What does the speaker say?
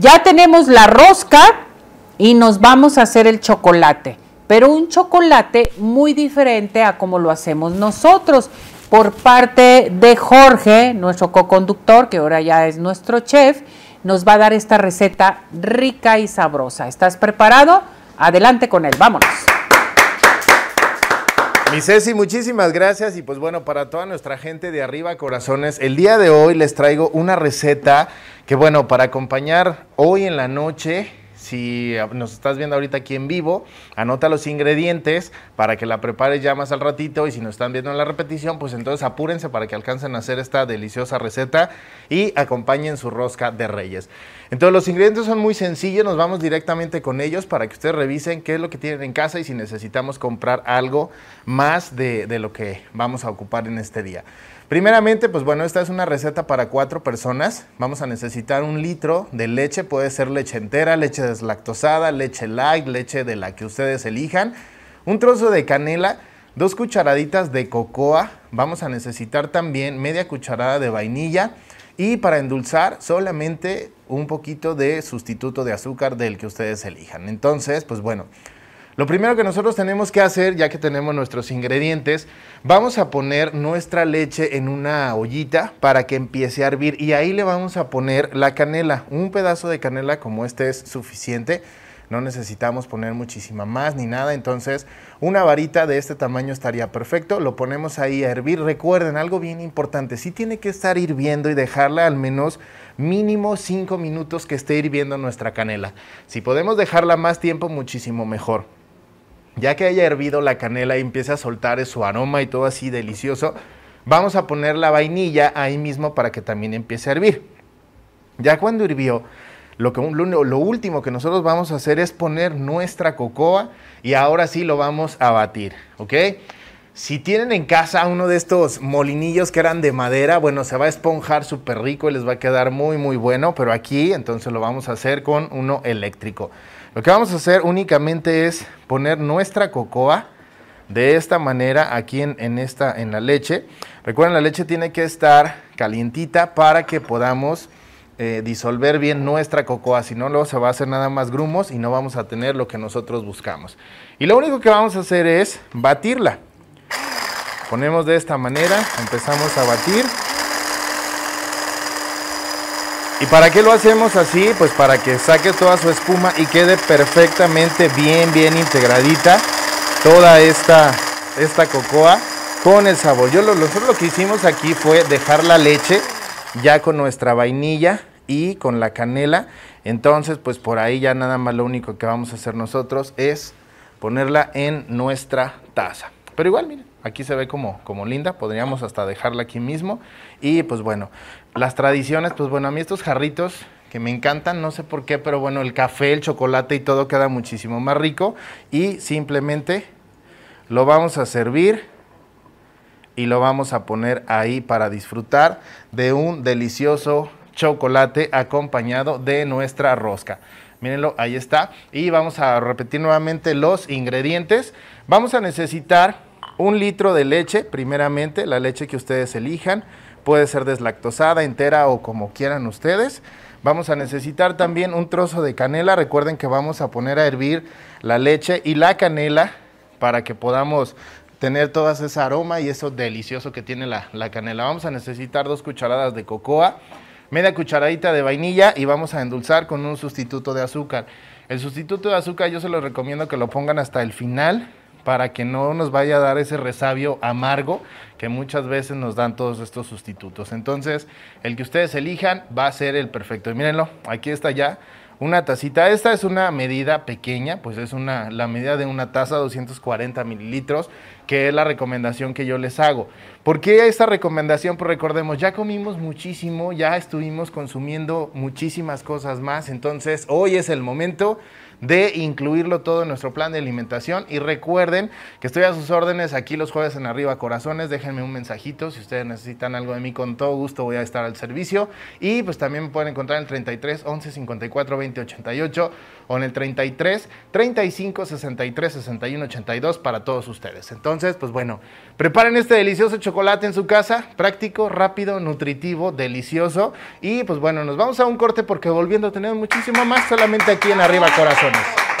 Ya tenemos la rosca y nos vamos a hacer el chocolate, pero un chocolate muy diferente a como lo hacemos nosotros. Por parte de Jorge, nuestro co-conductor, que ahora ya es nuestro chef, nos va a dar esta receta rica y sabrosa. ¿Estás preparado? Adelante con él, vámonos. Mi Ceci, muchísimas gracias y pues bueno, para toda nuestra gente de arriba corazones, el día de hoy les traigo una receta que bueno, para acompañar hoy en la noche si nos estás viendo ahorita aquí en vivo, anota los ingredientes para que la prepares ya más al ratito y si nos están viendo en la repetición, pues entonces apúrense para que alcancen a hacer esta deliciosa receta y acompañen su rosca de reyes. Entonces los ingredientes son muy sencillos, nos vamos directamente con ellos para que ustedes revisen qué es lo que tienen en casa y si necesitamos comprar algo más de, de lo que vamos a ocupar en este día. Primeramente, pues bueno, esta es una receta para cuatro personas. Vamos a necesitar un litro de leche, puede ser leche entera, leche deslactosada, leche light, leche de la que ustedes elijan. Un trozo de canela, dos cucharaditas de cocoa. Vamos a necesitar también media cucharada de vainilla. Y para endulzar, solamente un poquito de sustituto de azúcar del que ustedes elijan. Entonces, pues bueno, lo primero que nosotros tenemos que hacer, ya que tenemos nuestros ingredientes, vamos a poner nuestra leche en una ollita para que empiece a hervir y ahí le vamos a poner la canela. Un pedazo de canela como este es suficiente. No necesitamos poner muchísima más ni nada, entonces una varita de este tamaño estaría perfecto. Lo ponemos ahí a hervir. Recuerden algo bien importante, sí tiene que estar hirviendo y dejarla al menos mínimo 5 minutos que esté hirviendo nuestra canela. Si podemos dejarla más tiempo, muchísimo mejor. Ya que haya hervido la canela y empiece a soltar su aroma y todo así delicioso, vamos a poner la vainilla ahí mismo para que también empiece a hervir. Ya cuando hirvió, lo, que, lo, último que nosotros vamos a hacer es poner nuestra cocoa y ahora sí lo vamos a batir, ¿ok? Si tienen en casa uno de estos molinillos que eran de madera, bueno, se va a esponjar súper rico y les va a quedar muy, muy bueno, pero aquí entonces lo vamos a hacer con uno eléctrico. Lo que vamos a hacer únicamente es poner nuestra cocoa de esta manera aquí en, esta, en la leche. Recuerden, la leche tiene que estar calientita para que podamos eh, disolver bien nuestra cocoa, si no luego se va a hacer nada más grumos y no vamos a tener lo que nosotros buscamos. Y lo único que vamos a hacer es batirla. Ponemos de esta manera, empezamos a batir. ¿Y para qué lo hacemos así? Pues para que saque toda su espuma y quede perfectamente bien, bien integradita toda esta, esta cocoa con el sabor. Yo lo, nosotros lo que hicimos aquí fue dejar la leche ya con nuestra vainilla y con la canela. Entonces, pues por ahí ya nada más lo único que vamos a hacer nosotros es ponerla en nuestra taza. Pero igual, miren, aquí se ve como, como linda, podríamos hasta dejarla aquí mismo. Y pues bueno, las tradiciones, pues bueno, a mí estos jarritos que me encantan, no sé por qué, pero bueno, el café, el chocolate y todo queda muchísimo más rico. Y simplemente lo vamos a servir y lo vamos a poner ahí para disfrutar de un delicioso chocolate acompañado de nuestra rosca. Mírenlo, ahí está. Y vamos a repetir nuevamente los ingredientes. Vamos a necesitar un litro de leche, primeramente, la leche que ustedes elijan. Puede ser deslactosada, entera o como quieran ustedes. Vamos a necesitar también un trozo de canela. Recuerden que vamos a poner a hervir la leche y la canela para que podamos tener todo ese aroma y eso delicioso que tiene la, la, canela. Vamos a necesitar dos cucharadas de cocoa, media cucharadita de vainilla y vamos a endulzar con un sustituto de azúcar. El sustituto de azúcar yo se lo recomiendo que lo pongan hasta el final para que no nos vaya a dar ese resabio amargo que muchas veces nos dan todos estos sustitutos. Entonces, el que ustedes elijan va a ser el perfecto. Y mírenlo, aquí está ya una tacita. Esta es una medida pequeña, pues es una, la medida de una taza, 240 mililitros, que es la recomendación que yo les hago. ¿Por qué esta recomendación? Pues recordemos, ya comimos muchísimo, ya estuvimos consumiendo muchísimas cosas más, entonces hoy es el momento de incluirlo todo en nuestro plan de alimentación. Y recuerden que estoy a sus órdenes aquí los jueves en Arriba Corazones. Déjenme un mensajito si ustedes necesitan algo de mí, con todo gusto voy a estar al servicio. Y pues también me pueden encontrar en el 33 11 54 20 88 o en el 33 35 63 61 82 para todos ustedes. Entonces, pues bueno, preparen este delicioso chocolate en su casa, práctico, rápido, nutritivo, delicioso. Y pues bueno, nos vamos a un corte porque volviendo tenemos muchísimo más solamente aquí en Arriba Corazones. goodness.